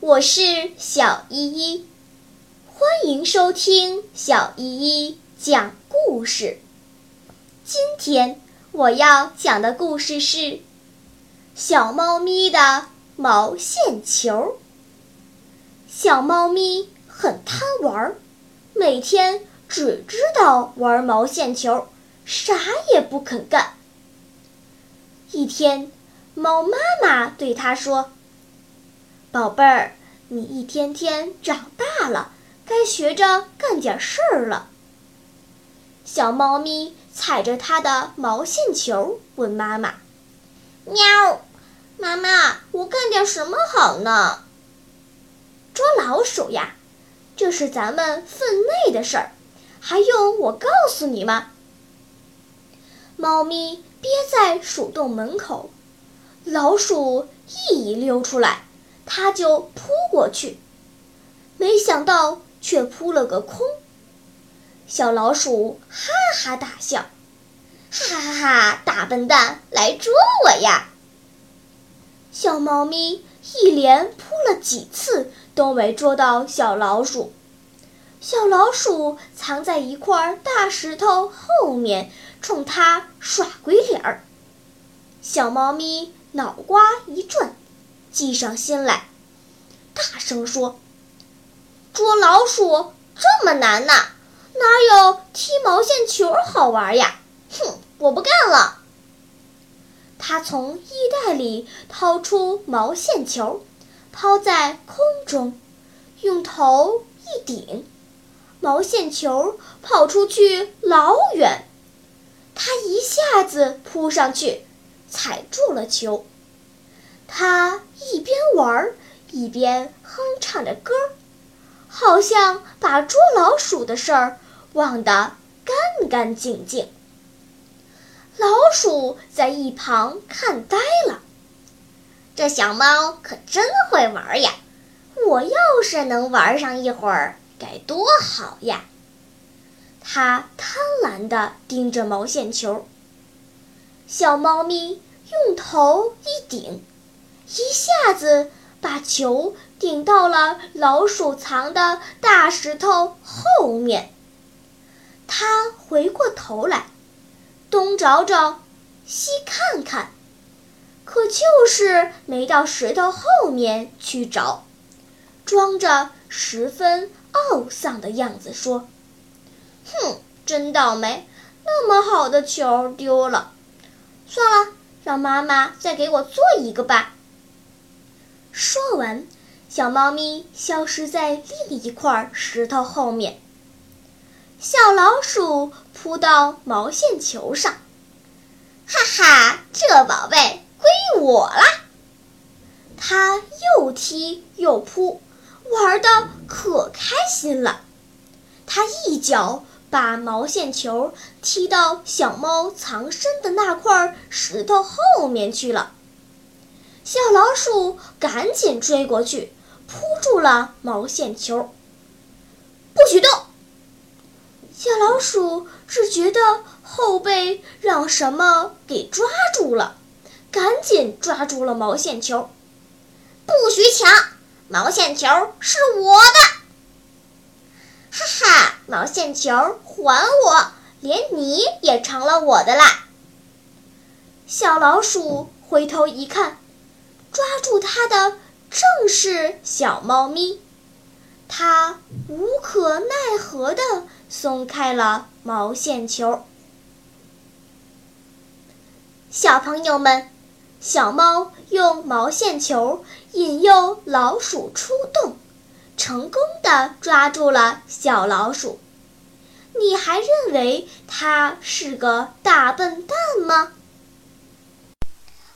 我是小依依，欢迎收听小依依讲故事。今天我要讲的故事是《小猫咪的毛线球》。小猫咪很贪玩，每天只知道玩毛线球，啥也不肯干。一天，猫妈妈对它说：“宝贝儿，你一天天长大了，该学着干点事儿了。”小猫咪踩着它的毛线球问妈妈：“喵，妈妈，我干点什么好呢？”捉老鼠呀，这是咱们分内的事儿，还用我告诉你吗？猫咪憋在鼠洞门口，老鼠一溜出来，它就扑过去，没想到却扑了个空。小老鼠哈哈大笑，哈哈哈！大笨蛋，来捉我呀！小猫咪一连扑了几次都没捉到小老鼠，小老鼠藏在一块大石头后面。冲他耍鬼脸儿，小猫咪脑瓜一转，计上心来，大声说：“捉老鼠这么难呐，哪有踢毛线球好玩呀？”哼，我不干了。他从衣袋里掏出毛线球，抛在空中，用头一顶，毛线球跑出去老远。他一下子扑上去，踩住了球。他一边玩一边哼唱着歌，好像把捉老鼠的事儿忘得干干净净。老鼠在一旁看呆了，这小猫可真会玩呀！我要是能玩上一会儿，该多好呀！它贪婪地盯着毛线球，小猫咪用头一顶，一下子把球顶到了老鼠藏的大石头后面。它回过头来，东找找，西看看，可就是没到石头后面去找，装着十分懊丧的样子说。哼，真倒霉！那么好的球丢了，算了，让妈妈再给我做一个吧。说完，小猫咪消失在另一块石头后面。小老鼠扑到毛线球上，哈哈，这宝贝归我啦！它又踢又扑，玩的可开心了。它一脚。把毛线球踢到小猫藏身的那块石头后面去了。小老鼠赶紧追过去，扑住了毛线球。不许动！小老鼠只觉得后背让什么给抓住了，赶紧抓住了毛线球。不许抢！毛线球是我的。哈哈，毛线球还我！连你也成了我的啦！小老鼠回头一看，抓住它的正是小猫咪，它无可奈何地松开了毛线球。小朋友们，小猫用毛线球引诱老鼠出洞。成功的抓住了小老鼠，你还认为它是个大笨蛋吗？